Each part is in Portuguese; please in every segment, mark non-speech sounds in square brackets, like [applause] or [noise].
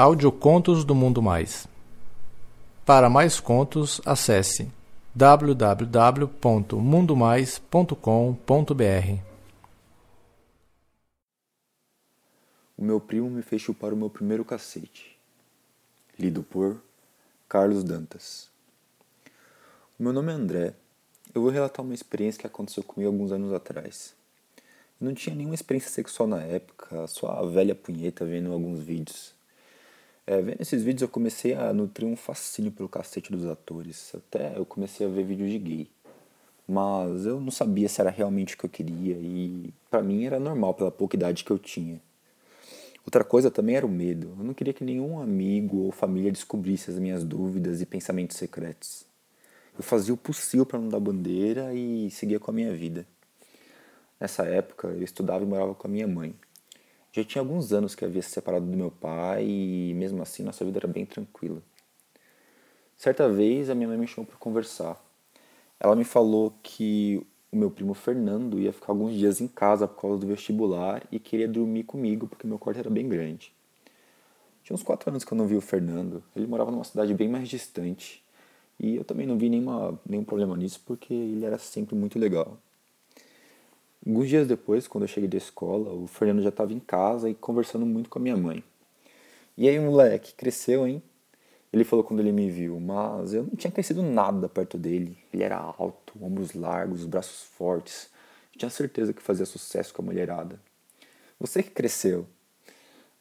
Audiocontos do Mundo Mais. Para mais contos, acesse www.mundomais.com.br. O meu primo me fez chupar o meu primeiro cacete. Lido por Carlos Dantas. O meu nome é André. Eu vou relatar uma experiência que aconteceu comigo alguns anos atrás. Eu não tinha nenhuma experiência sexual na época, só a velha punheta vendo alguns vídeos. É, vendo esses vídeos eu comecei a nutrir um fascínio pelo cacete dos atores. Até eu comecei a ver vídeos de gay. Mas eu não sabia se era realmente o que eu queria e para mim era normal pela pouca idade que eu tinha. Outra coisa também era o medo. Eu não queria que nenhum amigo ou família descobrisse as minhas dúvidas e pensamentos secretos. Eu fazia o possível para não dar bandeira e seguia com a minha vida. Nessa época, eu estudava e morava com a minha mãe. Já tinha alguns anos que havia se separado do meu pai e mesmo assim nossa vida era bem tranquila. Certa vez a minha mãe me chamou para conversar. Ela me falou que o meu primo Fernando ia ficar alguns dias em casa por causa do vestibular e queria dormir comigo porque meu quarto era bem grande. Tinha uns quatro anos que eu não vi o Fernando. Ele morava numa cidade bem mais distante. E eu também não vi nenhuma, nenhum problema nisso porque ele era sempre muito legal. Alguns dias depois, quando eu cheguei da escola, o Fernando já estava em casa e conversando muito com a minha mãe. E aí, moleque, cresceu, hein? Ele falou quando ele me viu, mas eu não tinha crescido nada perto dele. Ele era alto, ombros largos, braços fortes. Eu tinha certeza que fazia sucesso com a mulherada. Você que cresceu.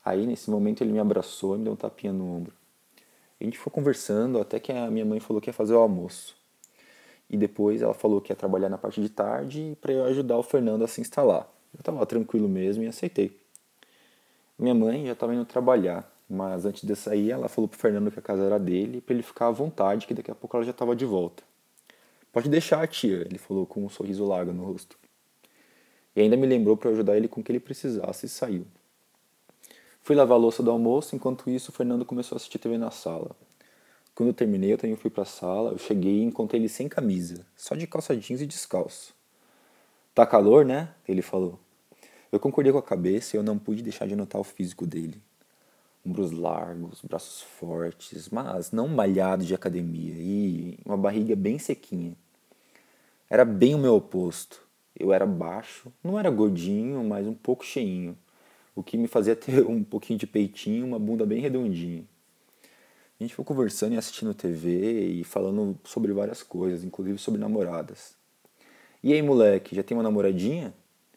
Aí, nesse momento, ele me abraçou e me deu um tapinha no ombro. A gente ficou conversando até que a minha mãe falou que ia fazer o almoço. E depois ela falou que ia trabalhar na parte de tarde para eu ajudar o Fernando a se instalar. Eu estava tranquilo mesmo e aceitei. Minha mãe já estava indo trabalhar, mas antes de sair ela falou pro Fernando que a casa era dele para ele ficar à vontade, que daqui a pouco ela já estava de volta. Pode deixar, tia, ele falou com um sorriso largo no rosto. E ainda me lembrou para ajudar ele com o que ele precisasse e saiu. Fui lavar a louça do almoço, enquanto isso o Fernando começou a assistir TV na sala. Quando eu terminei, eu também fui para a sala. Eu cheguei e encontrei ele sem camisa, só de calça jeans e descalço. Tá calor, né? Ele falou. Eu concordei com a cabeça e eu não pude deixar de notar o físico dele. Ombros largos, braços fortes, mas não malhados de academia e uma barriga bem sequinha. Era bem o meu oposto. Eu era baixo, não era gordinho, mas um pouco cheinho, o que me fazia [laughs] ter um pouquinho de peitinho, uma bunda bem redondinha. A gente foi conversando e assistindo TV e falando sobre várias coisas, inclusive sobre namoradas. E aí, moleque, já tem uma namoradinha?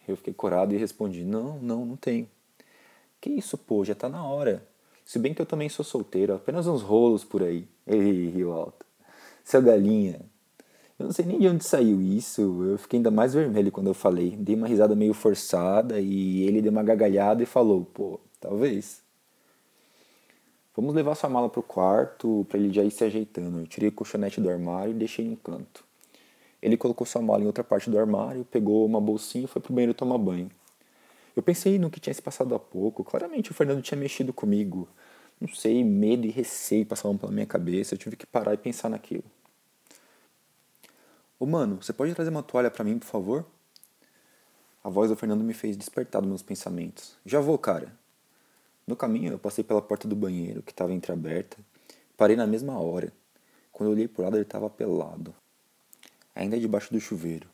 Eu fiquei corado e respondi: Não, não, não tenho. Que isso, pô, já tá na hora. Se bem que eu também sou solteiro, apenas uns rolos por aí. Ele riu alto. Seu galinha. Eu não sei nem de onde saiu isso, eu fiquei ainda mais vermelho quando eu falei. Dei uma risada meio forçada e ele deu uma gargalhada e falou: Pô, talvez. Vamos levar sua mala pro quarto para ele já ir se ajeitando. Eu tirei o colchonete do armário e deixei em um canto. Ele colocou sua mala em outra parte do armário, pegou uma bolsinha e foi pro banheiro tomar banho. Eu pensei no que tinha se passado há pouco. Claramente o Fernando tinha mexido comigo. Não sei, medo e receio passavam pela minha cabeça. Eu tive que parar e pensar naquilo. Ô mano, você pode trazer uma toalha para mim, por favor? A voz do Fernando me fez despertar dos meus pensamentos. Já vou, cara. No caminho, eu passei pela porta do banheiro, que estava entreaberta. Parei na mesma hora. Quando eu olhei por lado, ele estava pelado. Ainda debaixo do chuveiro.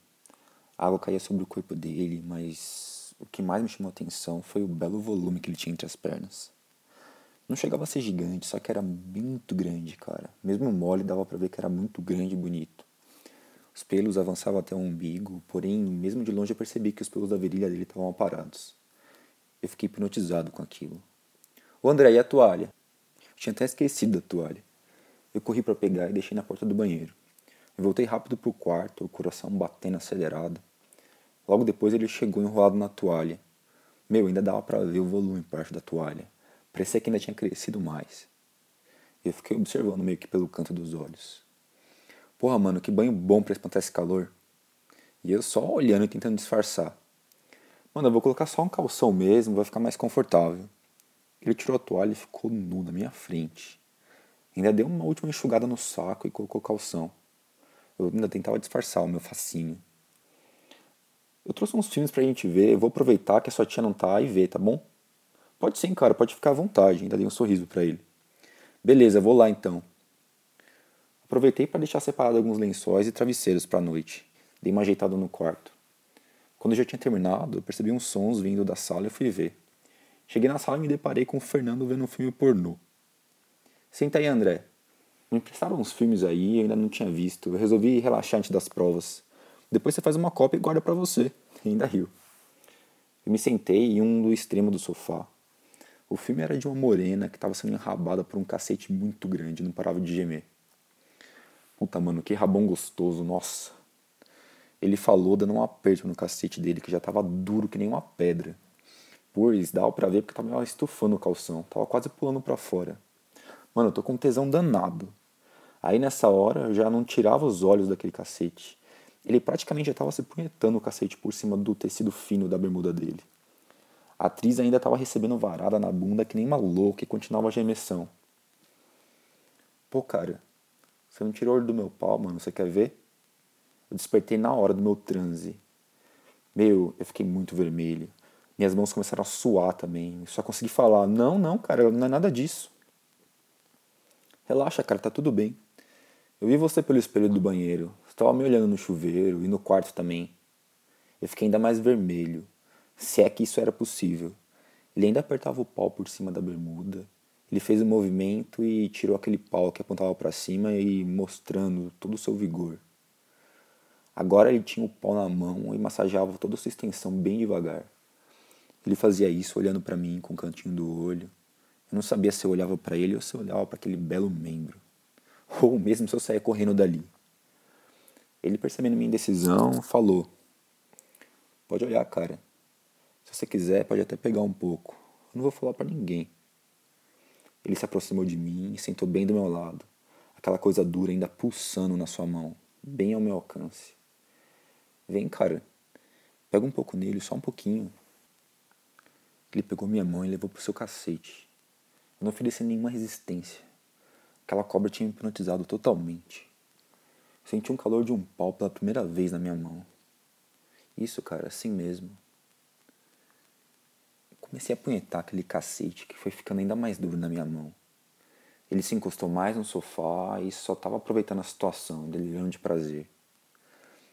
A água caía sobre o corpo dele, mas o que mais me chamou a atenção foi o belo volume que ele tinha entre as pernas. Não chegava a ser gigante, só que era muito grande, cara. Mesmo mole, dava para ver que era muito grande e bonito. Os pelos avançavam até o umbigo, porém, mesmo de longe eu percebi que os pelos da virilha dele estavam aparados. Eu fiquei hipnotizado com aquilo. Ô André, e a toalha? Tinha até esquecido da toalha. Eu corri para pegar e deixei na porta do banheiro. Eu voltei rápido pro quarto, o coração batendo acelerado. Logo depois ele chegou enrolado na toalha. Meu, ainda dava para ver o volume embaixo da toalha. Parecia que ainda tinha crescido mais. Eu fiquei observando meio que pelo canto dos olhos. Porra, mano, que banho bom para espantar esse calor. E eu só olhando e tentando disfarçar. Mano, eu vou colocar só um calção mesmo, vai ficar mais confortável. Ele tirou a toalha e ficou nu na minha frente. Ainda deu uma última enxugada no saco e colocou calção. Eu ainda tentava disfarçar o meu fascínio. Eu trouxe uns filmes pra gente ver, eu vou aproveitar que a sua tia não tá e ver, tá bom? Pode sim, cara, pode ficar à vontade. Ainda dei um sorriso para ele. Beleza, vou lá então. Aproveitei para deixar separado alguns lençóis e travesseiros para a noite. Dei uma ajeitada no quarto. Quando eu já tinha terminado, eu percebi uns sons vindo da sala e fui ver. Cheguei na sala e me deparei com o Fernando vendo um filme pornô. Senta aí, André. Me emprestaram uns filmes aí, eu ainda não tinha visto. Eu resolvi relaxar antes das provas. Depois você faz uma cópia e guarda para você. E ainda riu. Eu me sentei em um do extremo do sofá. O filme era de uma morena que estava sendo enrabada por um cacete muito grande, não parava de gemer. Puta, mano, que rabão gostoso, nossa. Ele falou dando um aperto no cacete dele, que já tava duro que nem uma pedra. Pois dava pra ver porque tava estufando o calção, tava quase pulando para fora. Mano, eu tô com um tesão danado. Aí nessa hora eu já não tirava os olhos daquele cacete. Ele praticamente já estava se punhetando o cacete por cima do tecido fino da bermuda dele. A atriz ainda estava recebendo varada na bunda que nem uma louca e continuava a gemessão. Pô, cara, você não tirou o olho do meu pau, mano? Você quer ver? Eu despertei na hora do meu transe. Meu, eu fiquei muito vermelho. Minhas mãos começaram a suar também. Só consegui falar: Não, não, cara, não é nada disso. Relaxa, cara, tá tudo bem. Eu vi você pelo espelho do banheiro. Você estava me olhando no chuveiro e no quarto também. Eu fiquei ainda mais vermelho, se é que isso era possível. Ele ainda apertava o pau por cima da bermuda. Ele fez um movimento e tirou aquele pau que apontava para cima e mostrando todo o seu vigor. Agora ele tinha o pau na mão e massageava toda a sua extensão bem devagar. Ele fazia isso olhando para mim com o cantinho do olho, eu não sabia se eu olhava para ele ou se eu olhava para aquele belo membro. Ou mesmo se eu saía correndo dali. Ele, percebendo minha indecisão, falou: Pode olhar, cara. Se você quiser, pode até pegar um pouco. Eu não vou falar para ninguém. Ele se aproximou de mim e sentou bem do meu lado, aquela coisa dura ainda pulsando na sua mão, bem ao meu alcance. Vem, cara. Pega um pouco nele, só um pouquinho. Ele pegou minha mão e levou pro seu cacete. Eu não ofereci nenhuma resistência. Aquela cobra tinha me hipnotizado totalmente. Senti um calor de um pau pela primeira vez na minha mão. Isso, cara, assim mesmo. Comecei a punhetar aquele cacete que foi ficando ainda mais duro na minha mão. Ele se encostou mais no sofá e só estava aproveitando a situação, delirando de prazer.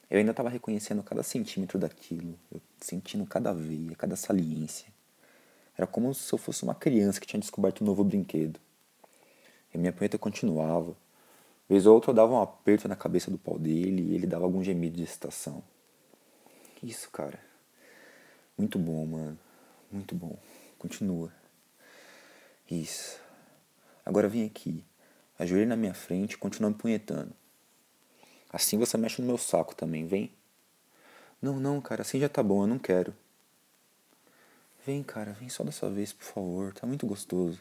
Eu ainda estava reconhecendo cada centímetro daquilo, eu sentindo cada veia, cada saliência. Era como se eu fosse uma criança que tinha descoberto um novo brinquedo. E minha punheta continuava. Vez ou outra eu dava um aperto na cabeça do pau dele e ele dava algum gemido de excitação. Isso, cara. Muito bom, mano. Muito bom. Continua. Isso. Agora vem aqui. Ajoelhe na minha frente e continua me punhetando. Assim você mexe no meu saco também, vem? Não, não, cara, assim já tá bom, eu não quero. Vem, cara, vem só dessa vez, por favor. Tá muito gostoso.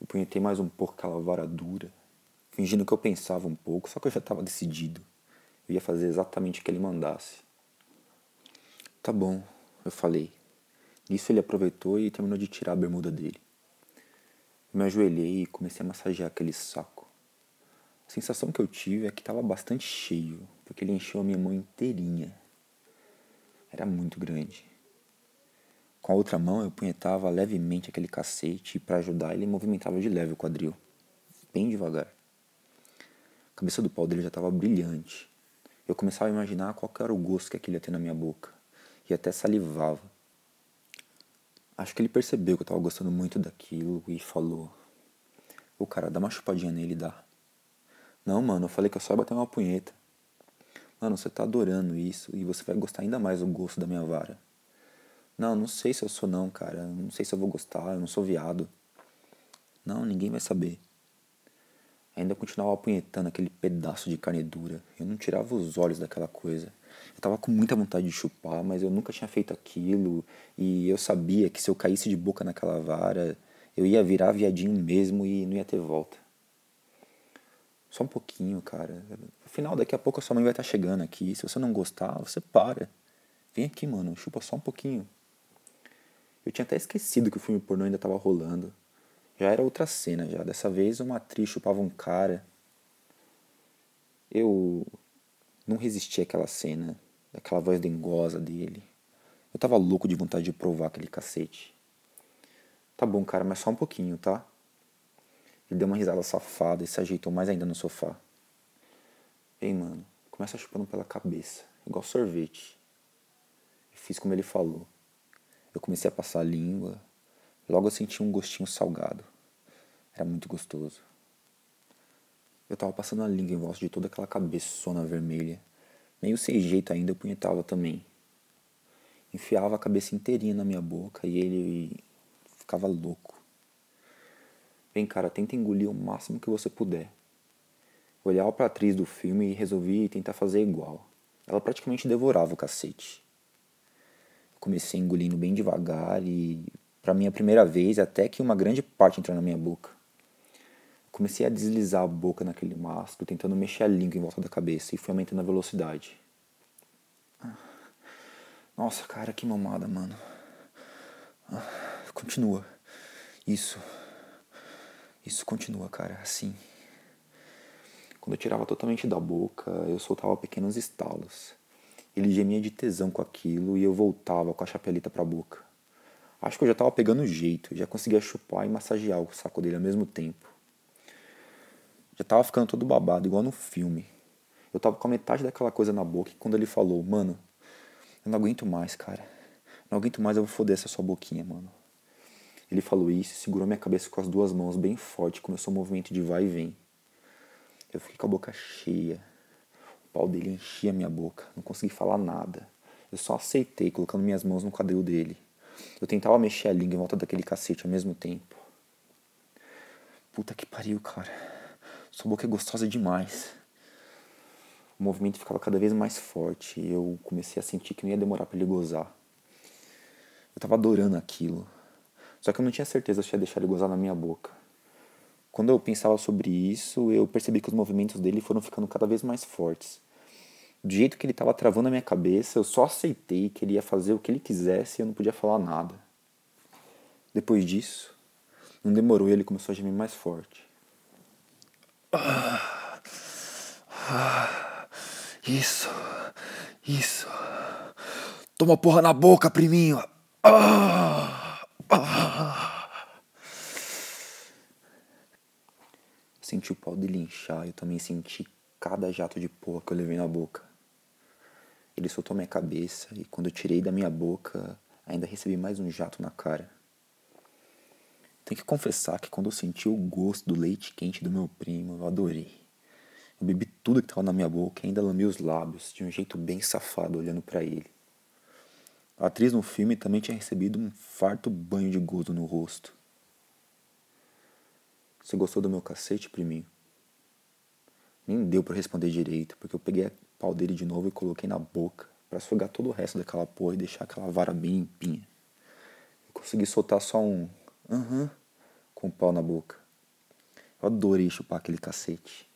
Eu punhetei mais um pouco aquela vara dura, fingindo que eu pensava um pouco, só que eu já estava decidido. Eu ia fazer exatamente o que ele mandasse. Tá bom, eu falei. Nisso ele aproveitou e terminou de tirar a bermuda dele. Eu me ajoelhei e comecei a massagear aquele saco. A sensação que eu tive é que estava bastante cheio, porque ele encheu a minha mão inteirinha. Era muito grande. Com a outra mão eu punhetava levemente aquele cacete e para ajudar ele movimentava de leve o quadril, bem devagar. A cabeça do pau dele já estava brilhante. Eu começava a imaginar qual era o gosto que aquilo ia ter na minha boca e até salivava. Acho que ele percebeu que eu estava gostando muito daquilo e falou: Ô cara, dá uma chupadinha nele dá. Não, mano, eu falei que eu só ia bater uma punheta. Mano, você tá adorando isso e você vai gostar ainda mais do gosto da minha vara. Não, não sei se eu sou não, cara. Não sei se eu vou gostar, eu não sou viado. Não, ninguém vai saber. Ainda continuava apunhetando aquele pedaço de carne dura. Eu não tirava os olhos daquela coisa. Eu tava com muita vontade de chupar, mas eu nunca tinha feito aquilo. E eu sabia que se eu caísse de boca naquela vara, eu ia virar viadinho mesmo e não ia ter volta. Só um pouquinho, cara. Afinal, daqui a pouco a sua mãe vai estar chegando aqui. Se você não gostar, você para. Vem aqui, mano. Chupa só um pouquinho. Eu tinha até esquecido que o filme pornô ainda estava rolando. Já era outra cena já. Dessa vez uma atriz chupava um cara. Eu não resisti àquela cena, daquela voz dengosa dele. Eu tava louco de vontade de provar aquele cacete. Tá bom, cara, mas só um pouquinho, tá? Ele deu uma risada safada e se ajeitou mais ainda no sofá. Ei, mano, começa chupando pela cabeça, igual sorvete. Eu fiz como ele falou. Eu comecei a passar a língua, logo eu senti um gostinho salgado. Era muito gostoso. Eu tava passando a língua em volta de toda aquela cabeçona vermelha. Meio sem jeito ainda eu punhetava também. Enfiava a cabeça inteirinha na minha boca e ele ficava louco. Vem, cara, tenta engolir o máximo que você puder. Olhava para a atriz do filme e resolvi tentar fazer igual. Ela praticamente devorava o cacete. Comecei engolindo bem devagar e, para minha primeira vez, até que uma grande parte entrou na minha boca. Comecei a deslizar a boca naquele mastro, tentando mexer a língua em volta da cabeça e fui aumentando a velocidade. Nossa, cara, que mamada, mano. Continua. Isso. Isso continua, cara, assim. Quando eu tirava totalmente da boca, eu soltava pequenos estalos. Ele gemia de tesão com aquilo e eu voltava com a chapeleta pra boca. Acho que eu já tava pegando jeito, já conseguia chupar e massagear o saco dele ao mesmo tempo. Já tava ficando todo babado, igual no filme. Eu tava com a metade daquela coisa na boca e quando ele falou, mano, eu não aguento mais, cara. Não aguento mais, eu vou foder essa sua boquinha, mano. Ele falou isso, segurou minha cabeça com as duas mãos bem forte, começou um movimento de vai e vem. Eu fiquei com a boca cheia. Pau dele enchia minha boca. Não consegui falar nada. Eu só aceitei, colocando minhas mãos no quadril dele. Eu tentava mexer a língua em volta daquele cacete ao mesmo tempo. Puta que pariu, cara. Sua boca é gostosa demais. O movimento ficava cada vez mais forte e eu comecei a sentir que não ia demorar para ele gozar. Eu tava adorando aquilo. Só que eu não tinha certeza se ia deixar ele gozar na minha boca. Quando eu pensava sobre isso, eu percebi que os movimentos dele foram ficando cada vez mais fortes. Do jeito que ele estava travando a minha cabeça, eu só aceitei que ele ia fazer o que ele quisesse e eu não podia falar nada. Depois disso, não demorou e ele começou a gemer mais forte. Ah, ah, isso, isso. Toma porra na boca, priminho. Ah. Senti o pau dele inchar, eu também senti cada jato de porra que eu levei na boca. Ele soltou minha cabeça e quando eu tirei da minha boca, ainda recebi mais um jato na cara. Tenho que confessar que quando eu senti o gosto do leite quente do meu primo, eu adorei. Eu bebi tudo que estava na minha boca e ainda lambi os lábios de um jeito bem safado olhando para ele. A atriz no filme também tinha recebido um farto banho de gozo no rosto. Você gostou do meu cacete, priminho? Nem deu para responder direito, porque eu peguei pau dele de novo e coloquei na boca para sugar todo o resto daquela porra e deixar aquela vara bem limpinha. Eu consegui soltar só um aham com o pau na boca. Eu adorei chupar aquele cacete.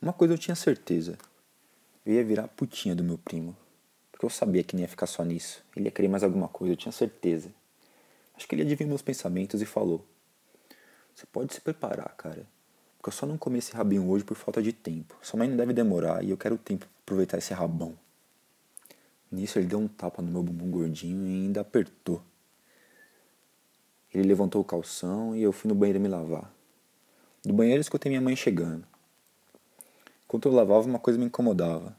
Uma coisa eu tinha certeza. Eu ia virar a putinha do meu primo. Porque eu sabia que nem ia ficar só nisso. Ele ia querer mais alguma coisa, eu tinha certeza. Acho que ele adivinhou meus pensamentos e falou: você pode se preparar, cara. Porque eu só não comi esse rabinho hoje por falta de tempo. Sua mãe não deve demorar e eu quero tempo pra aproveitar esse rabão. Nisso ele deu um tapa no meu bumbum gordinho e ainda apertou. Ele levantou o calção e eu fui no banheiro me lavar. Do banheiro escutei minha mãe chegando. Enquanto eu lavava, uma coisa me incomodava.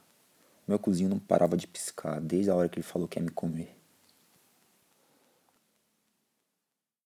Meu cozinho não parava de piscar desde a hora que ele falou que ia me comer.